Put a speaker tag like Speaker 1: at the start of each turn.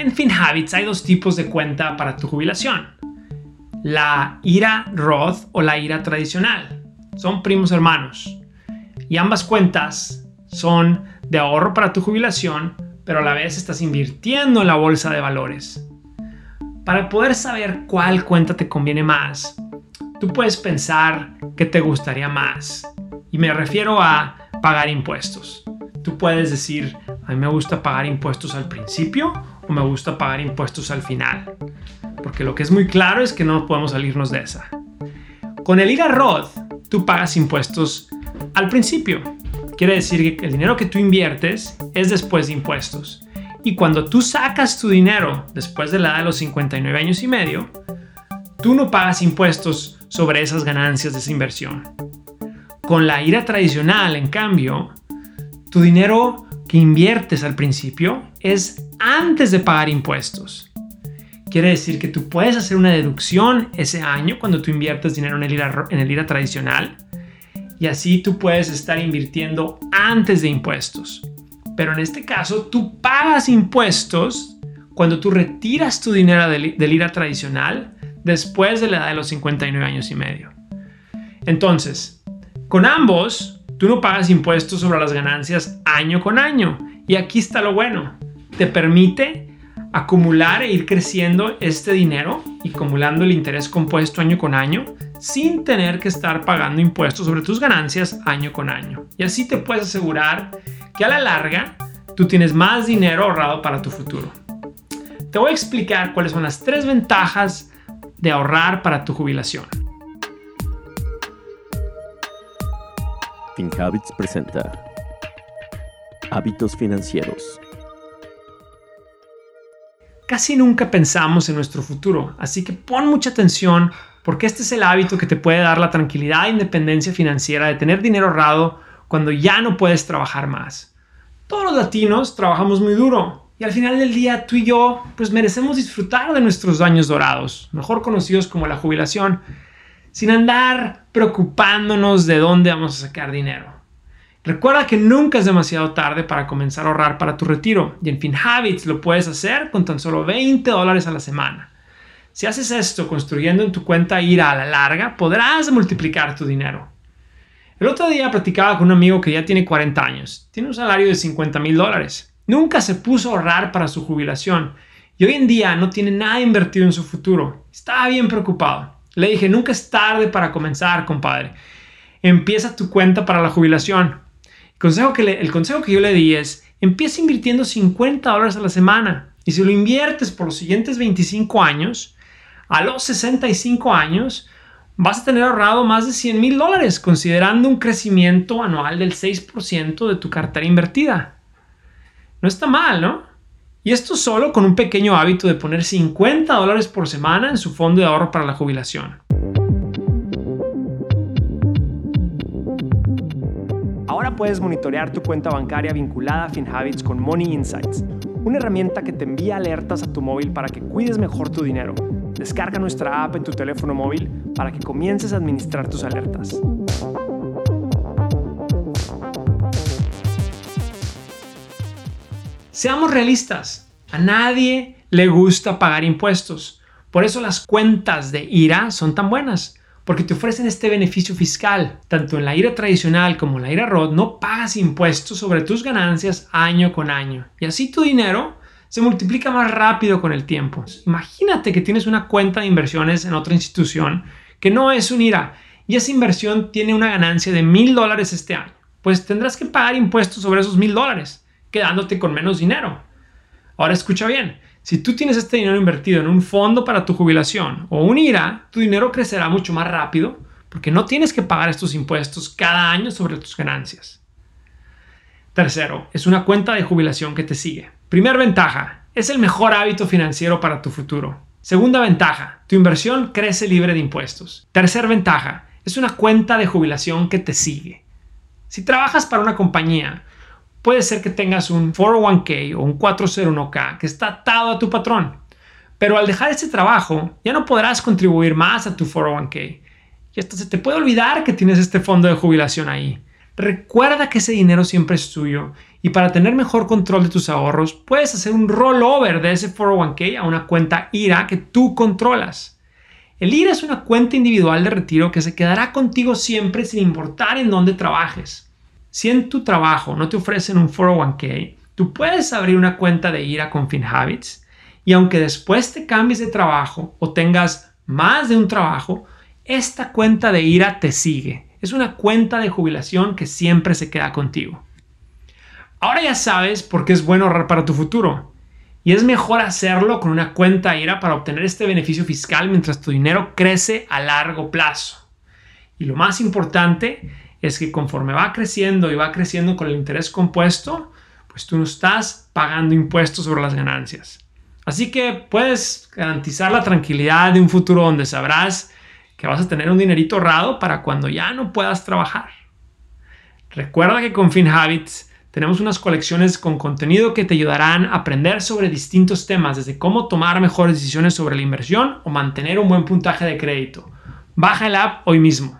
Speaker 1: En FinHabits hay dos tipos de cuenta para tu jubilación. La IRA Roth o la IRA tradicional. Son primos hermanos. Y ambas cuentas son de ahorro para tu jubilación, pero a la vez estás invirtiendo en la bolsa de valores. Para poder saber cuál cuenta te conviene más, tú puedes pensar que te gustaría más. Y me refiero a pagar impuestos. Tú puedes decir, a mí me gusta pagar impuestos al principio o me gusta pagar impuestos al final. Porque lo que es muy claro es que no podemos salirnos de esa. Con el IRA Roth, tú pagas impuestos al principio. Quiere decir que el dinero que tú inviertes es después de impuestos. Y cuando tú sacas tu dinero después de la edad de los 59 años y medio, tú no pagas impuestos sobre esas ganancias de esa inversión. Con la IRA tradicional, en cambio, tu dinero que inviertes al principio es antes de pagar impuestos. Quiere decir que tú puedes hacer una deducción ese año cuando tú inviertes dinero en el IRA, tradicional y así tú puedes estar invirtiendo antes de impuestos. Pero en este caso, tú pagas impuestos cuando tú retiras tu dinero del, IRA tradicional después de la edad de los 59 años y medio. Entonces, con ambos, tú no pagas impuestos sobre las ganancias año con año. Y aquí está lo bueno. Te permite acumular e ir creciendo este dinero y acumulando el interés compuesto año con año sin tener que estar pagando impuestos sobre tus ganancias año con año. Y así te puedes asegurar que a la larga tú tienes más dinero ahorrado para tu futuro. Te voy a explicar cuáles son las tres ventajas de ahorrar para tu jubilación.
Speaker 2: FinHabits presenta Hábitos financieros.
Speaker 1: Casi nunca pensamos en nuestro futuro, así que pon mucha atención porque este es el hábito que te puede dar la tranquilidad e independencia financiera de tener dinero ahorrado cuando ya no puedes trabajar más. Todos los latinos trabajamos muy duro y al final del día tú y yo pues merecemos disfrutar de nuestros años dorados, mejor conocidos como la jubilación, sin andar preocupándonos de dónde vamos a sacar dinero. Recuerda que nunca es demasiado tarde para comenzar a ahorrar para tu retiro y en FinHabits lo puedes hacer con tan solo 20 dólares a la semana. Si haces esto construyendo en tu cuenta IRA a la larga, podrás multiplicar tu dinero. El otro día platicaba con un amigo que ya tiene 40 años, tiene un salario de 50 mil dólares, nunca se puso a ahorrar para su jubilación y hoy en día no tiene nada invertido en su futuro. Estaba bien preocupado. Le dije, nunca es tarde para comenzar, compadre. Empieza tu cuenta para la jubilación. Consejo que, el consejo que yo le di es, empieza invirtiendo 50 dólares a la semana y si lo inviertes por los siguientes 25 años, a los 65 años, vas a tener ahorrado más de 100 mil dólares, considerando un crecimiento anual del 6% de tu cartera invertida. No está mal, ¿no? Y esto solo con un pequeño hábito de poner 50 dólares por semana en su fondo de ahorro para la jubilación. Puedes monitorear tu cuenta bancaria vinculada a FinHabits con Money Insights, una herramienta que te envía alertas a tu móvil para que cuides mejor tu dinero Descarga nuestra app en tu teléfono móvil para que comiences a administrar tus alertas. Seamos realistas, a nadie le gusta pagar impuestos. Por eso las cuentas de IRA son tan buenas, porque te ofrecen este beneficio fiscal. Tanto en la IRA tradicional como en la IRA ROD no pagas impuestos sobre tus ganancias año con año. Y así tu dinero se multiplica más rápido con el tiempo. Imagínate que tienes una cuenta de inversiones en otra institución que no es un IRA y esa inversión tiene una ganancia de mil dólares este año. Pues tendrás que pagar impuestos sobre esos mil dólares, quedándote con menos dinero. Ahora escucha bien, si tú tienes este dinero invertido en un fondo para tu jubilación o un IRA, tu dinero crecerá mucho más rápido porque no tienes que pagar estos impuestos cada año sobre tus ganancias. Tercero, es una cuenta de jubilación que te sigue. Primer ventaja, es el mejor hábito financiero para tu futuro. Segunda ventaja, tu inversión crece libre de impuestos. Tercer ventaja, es una cuenta de jubilación que te sigue. Si trabajas para una compañía, puede ser que tengas un 401k o un 401k que está atado a tu patrón. Pero al dejar ese trabajo, ya no podrás contribuir más a tu 401k. Y hasta se te puede olvidar que tienes este fondo de jubilación ahí. recuerda que ese dinero siempre es tuyo y para tener mejor control de tus ahorros puedes hacer un rollover de ese 401k a una cuenta IRA que tú controlas. El IRA es una cuenta individual de retiro que se quedará contigo siempre sin importar en dónde trabajes. Si en tu trabajo no te ofrecen un 401k, tú puedes abrir una cuenta de IRA con FinHabits y aunque después te cambies de trabajo o tengas más de un trabajo, esta cuenta de IRA te sigue. Es una cuenta de jubilación que siempre se queda contigo. Ahora ya sabes por qué es bueno ahorrar para tu futuro. Y es mejor hacerlo con una cuenta IRA para obtener este beneficio fiscal mientras tu dinero crece a largo plazo. Y lo más importante es que conforme va creciendo y va creciendo con el interés compuesto, pues tú no estás pagando impuestos sobre las ganancias. Así que puedes garantizar la tranquilidad de un futuro donde sabrás que vas a tener un dinerito ahorrado para cuando ya no puedas trabajar. Recuerda que con FinHabits tenemos unas colecciones con contenido que te ayudarán a aprender sobre distintos temas, desde cómo tomar mejores decisiones sobre la inversión o mantener un buen puntaje de crédito. Baja el app hoy mismo.